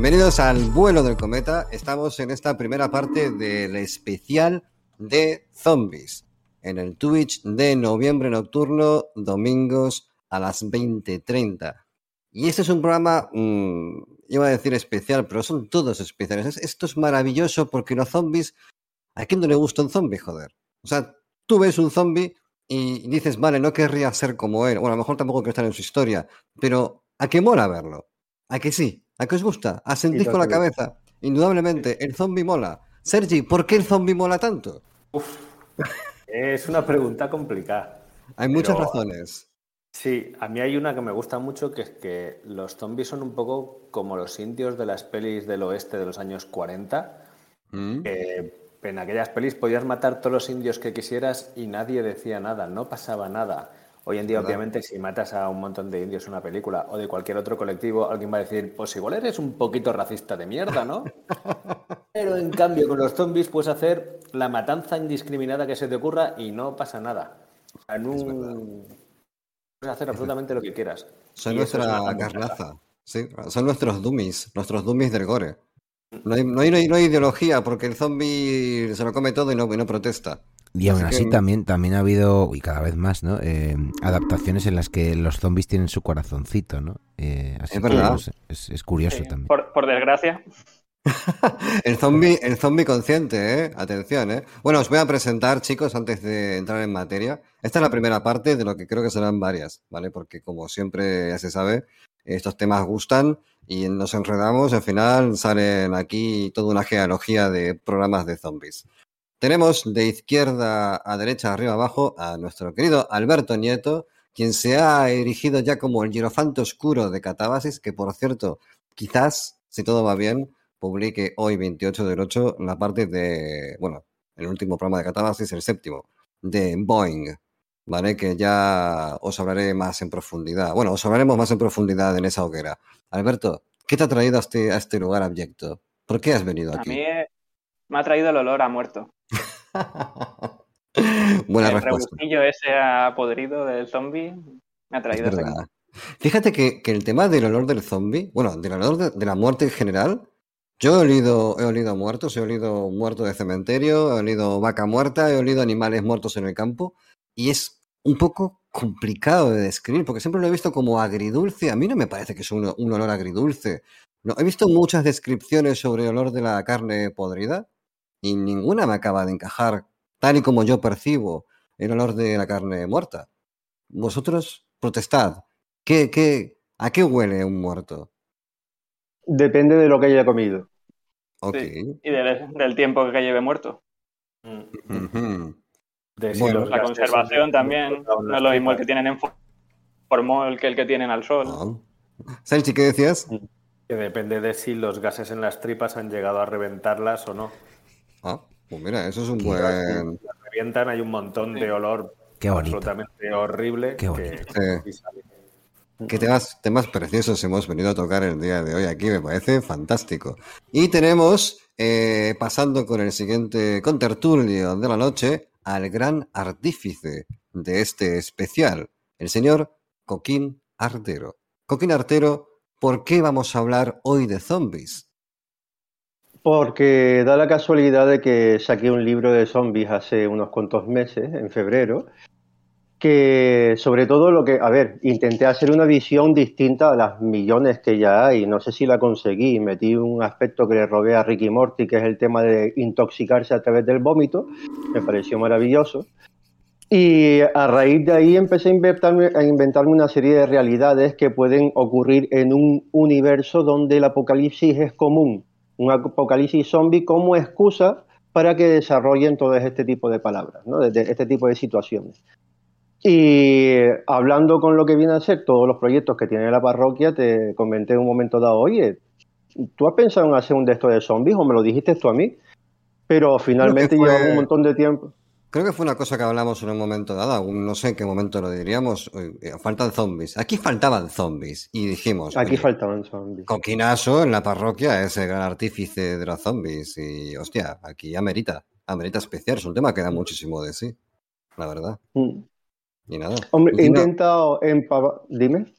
Bienvenidos al vuelo del cometa. Estamos en esta primera parte del especial de zombies en el Twitch de noviembre nocturno, domingos a las 20:30. Y este es un programa, mmm, iba a decir especial, pero son todos especiales. Esto es maravilloso porque los zombies, ¿a quién no le gusta un zombie, joder? O sea, tú ves un zombie y dices, vale, no querría ser como él. Bueno, a lo mejor tampoco quiero estar en su historia, pero ¿a qué mola verlo? ¿A que sí? ¿A qué os gusta? ¿A sentís con la cabeza? Indudablemente, el zombie mola. Sergi, ¿por qué el zombie mola tanto? Uf, es una pregunta complicada. Hay muchas pero, razones. Sí, a mí hay una que me gusta mucho, que es que los zombies son un poco como los indios de las pelis del oeste de los años 40. ¿Mm? que en aquellas pelis podías matar todos los indios que quisieras y nadie decía nada, no pasaba nada. Hoy en día, ¿Verdad? obviamente, si matas a un montón de indios en una película o de cualquier otro colectivo, alguien va a decir, pues igual eres un poquito racista de mierda, ¿no? Pero en cambio, con los zombies puedes hacer la matanza indiscriminada que se te ocurra y no pasa nada. O sea, en un... Puedes hacer absolutamente lo que quieras. Son Y nuestra carnaza. Sí, son nuestros dummies, nuestros dummies del gore. No hay, no hay, no hay- no hay ideología porque el zombie se lo come todo y no, y no protesta. Y aún Así así que- también, también ha habido, y cada vez más, ¿no? Eh, adaptaciones en las que los zombies tienen su corazoncito, ¿no? Eh, así Es que, es, es curioso Sí, también. Por, por desgracia. El zombie, el zombie consciente, ¿eh? Atención, ¿eh? Bueno, os voy a presentar, chicos, antes de entrar en materia. Esta es la primera parte de lo que creo que serán varias, ¿vale? Porque como siempre ya se sabe, estos temas gustan y nos enredamos, al final salen aquí toda una genealogía de programas de zombies. Tenemos de izquierda a derecha, arriba abajo, a nuestro querido Alberto Nieto, quien se ha erigido ya como el hierofante oscuro de Catabasis, que por cierto, quizás, si todo va bien, publique hoy, 28 del 8, la parte de, bueno, el último programa de Catabasis, el séptimo, de Boeing, ¿vale? Que ya os hablaré más en profundidad. Bueno, os hablaremos más en profundidad en esa hoguera. Alberto, ¿qué te ha traído a este, a este lugar abyecto? ¿Por qué has venido A aquí? mí eh, me ha traído el olor a muerto. Buena el respuesta. rebujillo ese a podrido del zombie me ha traído. Fíjate que, que el tema del olor del zombie, bueno, del olor de, de la muerte en general, yo he olido, he olido muertos, he olido muertos de cementerio, he olido vaca muerta, he olido animales muertos en el campo, y es un poco complicado de describir, porque siempre lo he visto como agridulce. A mí no me parece que es un, un olor agridulce. No, he visto muchas descripciones sobre el olor de la carne podrida, y ninguna me acaba de encajar, tal y como yo percibo el olor de la carne muerta. Vosotros protestad. ¿Qué, qué, ¿A qué huele un muerto? Depende de lo que haya comido. Ok. Y del, del tiempo que lleve muerto. Mm. De si Bueno. los La conservación son- también. No es lo mismo el que tienen en fo- formol que el que tienen al sol. Ah. Sanchi, ¿qué decías? Que depende de si los gases en las tripas han llegado a reventarlas o no. Ah, pues mira, eso es un buen... las revientan, hay un montón de olor Qué bonito. absolutamente horrible. Qué que- bonito. Sí. ¿Qué temas, temas preciosos hemos venido a tocar el día de hoy aquí? Me parece fantástico. Y tenemos, eh, pasando con el siguiente contertulio de la noche, al gran artífice de este especial, el señor Coquín Artero. Coquín Artero, ¿por qué vamos a hablar hoy de zombies? Porque da la casualidad de que saqué un libro de zombies hace unos cuantos meses, en febrero, que sobre todo lo que, a ver, intenté hacer una visión distinta a las millones que ya hay, no sé si la conseguí, metí un aspecto que le robé a Ricky Morty, que es el tema de intoxicarse a través del vómito, me pareció maravilloso. Y a raíz de ahí empecé a inventarme, a inventarme una serie de realidades que pueden ocurrir en un universo donde el apocalipsis es común, un apocalipsis zombie como excusa para que desarrollen todo este tipo de palabras, ¿no? de este tipo de situaciones. Y hablando con lo que viene a ser todos los proyectos que tiene la parroquia, te comenté en un momento dado, oye, ¿tú has pensado en hacer un de estos de zombies o me lo dijiste tú a mí? Pero finalmente llevaba un montón de tiempo. Creo que fue una cosa que hablamos en un momento dado, no sé en qué momento lo diríamos, eh, faltan zombies. Aquí faltaban zombies y dijimos... Aquí faltaban zombies. Coquinazo en la parroquia es el gran artífice de los zombies y hostia, aquí amerita, amerita especial, es un tema que da muchísimo de sí, la verdad. Mm. Y nada. Hombre, he intentado empava- Dime.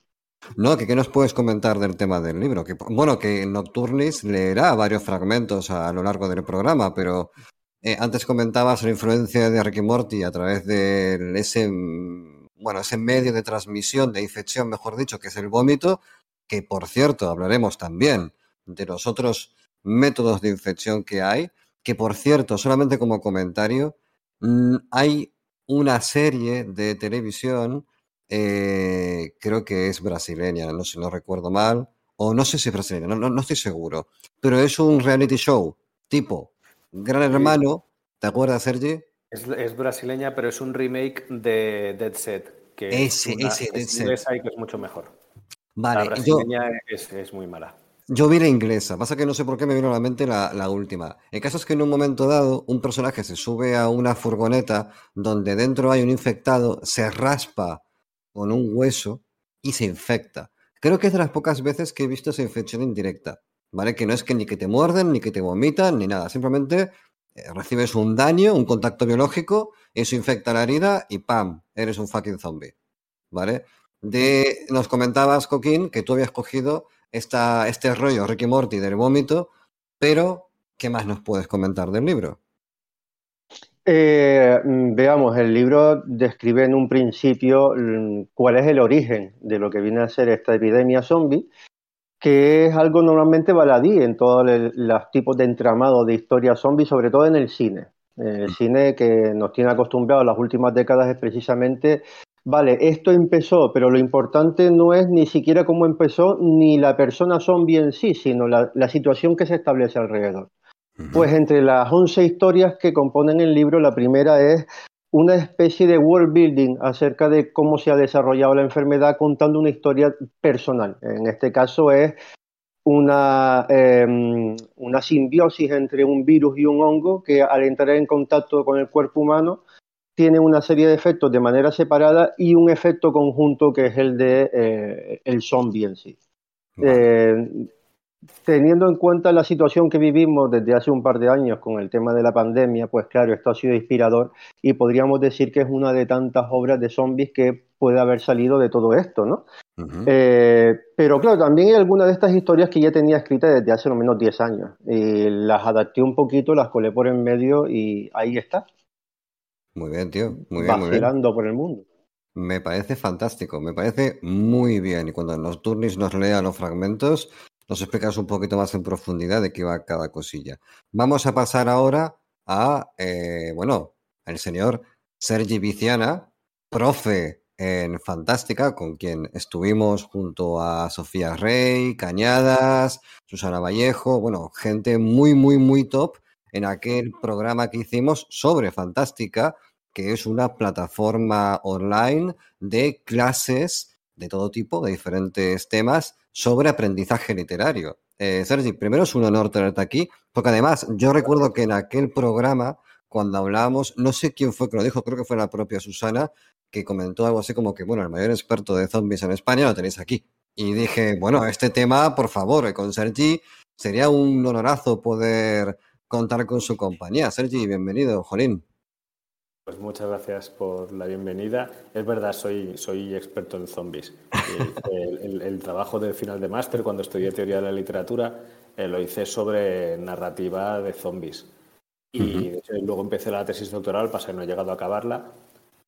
No, que qué nos puedes comentar del tema del libro. Que, bueno, que Nocturnis leerá varios fragmentos a, lo largo del programa, pero eh, antes comentabas la influencia de Ricky Morty a través de ese, bueno, ese medio de transmisión, de infección, mejor dicho, que es el vómito, que por cierto hablaremos también de los otros métodos de infección que hay, que por cierto, solamente como comentario, mm, hay una serie de televisión eh, creo que es brasileña, no sé, no recuerdo mal, o no sé si es brasileña, no, no, no estoy seguro, pero es un reality show tipo Gran Hermano, ¿te acuerdas, Sergi? Es, es brasileña, pero es un remake de Dead Set, que Ese, es, una, ese, es Dead Set. inglesa y que es mucho mejor. la Vale, yo, brasileña es, es muy mala. yo vi la inglesa, pasa que no sé por qué me vino a la mente la, la última. El caso es que en un momento dado un personaje se sube a una furgoneta donde dentro hay un infectado, se raspa con un hueso y se infecta. Creo que es de las pocas veces que he visto esa infección indirecta, ¿vale? Que no es que ni que te muerden, ni que te vomitan, ni nada. Simplemente eh, recibes un daño, un contacto biológico, eso infecta la herida y ¡pam! Eres un fucking zombie, ¿vale? De, nos comentabas, Coquín, que tú habías cogido esta, este rollo Ricky Morty del vómito, pero ¿qué más nos puedes comentar del libro? Eh, mm, veamos, el libro describe en un principio mm, cuál es el origen de lo que viene a ser esta epidemia zombie, que es algo normalmente baladí en todos los tipos de entramado de historia zombie, sobre todo en el cine. El cine que nos tiene acostumbrados las últimas décadas es precisamente, vale, esto empezó, pero lo importante no es ni siquiera cómo empezó ni la persona zombie en sí, sino la, la situación que se establece alrededor. Pues entre las 11 historias que componen el libro, la primera es una especie de world building acerca de cómo se ha desarrollado la enfermedad contando una historia personal. En este caso es una, eh, una simbiosis entre un virus y un hongo que al entrar en contacto con el cuerpo humano tiene una serie de efectos de manera separada y un efecto conjunto que es el de eh, el zombie en sí. Eh, teniendo en cuenta la situación que vivimos desde hace un par de años con el tema de la pandemia, pues claro, esto ha sido inspirador y podríamos decir que es una de tantas obras de zombies que puede haber salido de todo esto, ¿no? Eh, pero claro, también hay algunas de estas historias que ya tenía escritas desde hace lo menos 10 años. Y las adapté un poquito, las colé por en medio y ahí está, Muy bien, tío, muy bien, muy bien. vacilando por el mundo. Me parece fantástico, me parece muy bien. Y cuando los turnis nos lea los fragmentos, nos explicas un poquito más en profundidad de qué va cada cosilla. Vamos a pasar ahora a, eh, bueno, el señor Sergi Viciana, profe en Fantástica, con quien estuvimos junto a Sofía Rey, Cañadas, Susana Vallejo, bueno, gente muy, muy, muy top en aquel programa que hicimos sobre Fantástica, que es una plataforma online de clases de todo tipo, de diferentes temas, sobre aprendizaje literario. Eh, Sergi, primero es un honor tenerte aquí, porque además yo recuerdo que en aquel programa, cuando hablábamos, no sé quién fue que lo dijo, creo que fue la propia Susana, que comentó algo así como que, bueno, el mayor experto de zombies en España lo tenéis aquí. Y dije, bueno, este tema, por favor, eh, con Sergi, sería un honorazo poder contar con su compañía. Sergi, bienvenido, Jolín. Pues muchas gracias por la bienvenida. Es verdad, soy, soy experto en zombies. El, el- el trabajo de final de máster, cuando estudié teoría de la literatura, eh, lo hice sobre narrativa de zombies. Y de hecho, luego empecé la tesis doctoral, pasa que no he llegado a acabarla.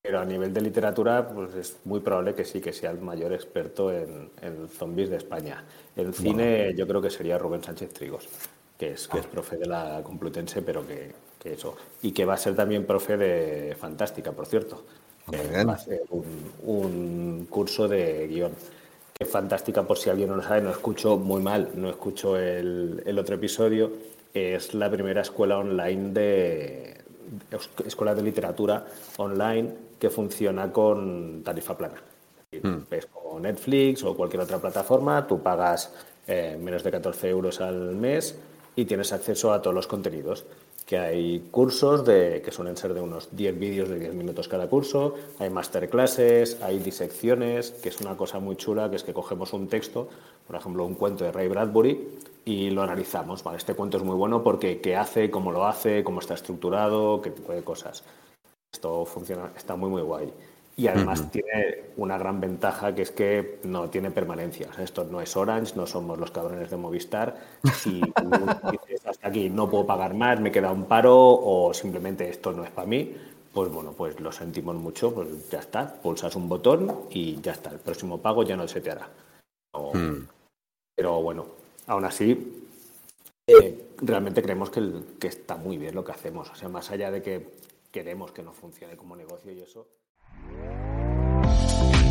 Pero a nivel de literatura, pues es muy probable que sí, que sea el mayor experto en, en zombies de España. En cine, yo creo que sería Rubén Sánchez Trigos, que es, que es profe de la Complutense, pero que, que eso. Y que va a ser también profe de Fantástica, por cierto. Eh, va a ser un, un curso de guion. Que Fantástica, por si alguien no lo sabe, no escucho muy mal, no escucho el, el otro episodio. Es la primera escuela online de, de- escuela de literatura online que funciona con tarifa plana. Es decir, Ves como Netflix o cualquier otra plataforma, tú pagas eh, menos de 14 euros al mes y tienes acceso a todos los contenidos. Que hay cursos de, que suelen ser de unos 10 vídeos de 10 minutos cada curso, hay masterclasses, hay disecciones, que es una cosa muy chula, que es que cogemos un texto, por ejemplo, un cuento de Ray Bradbury, y lo analizamos. Vale, este cuento es muy bueno porque qué hace, cómo lo hace, cómo está estructurado, qué tipo de cosas. Esto funciona, está muy, muy guay. Y además tiene una gran ventaja que es que no tiene permanencia. O sea, esto no es Orange, no somos los cabrones de Movistar. Si dices hasta aquí no puedo pagar más, me queda un paro o simplemente esto no es para mí, pues bueno, pues lo sentimos mucho, pues ya está. Pulsas un botón y ya está. El próximo pago ya no se te hará. O- Pero bueno, aún así, eh, realmente creemos que, el- que está muy bien lo que hacemos. O sea, más allá de que queremos que no funcione como negocio y eso.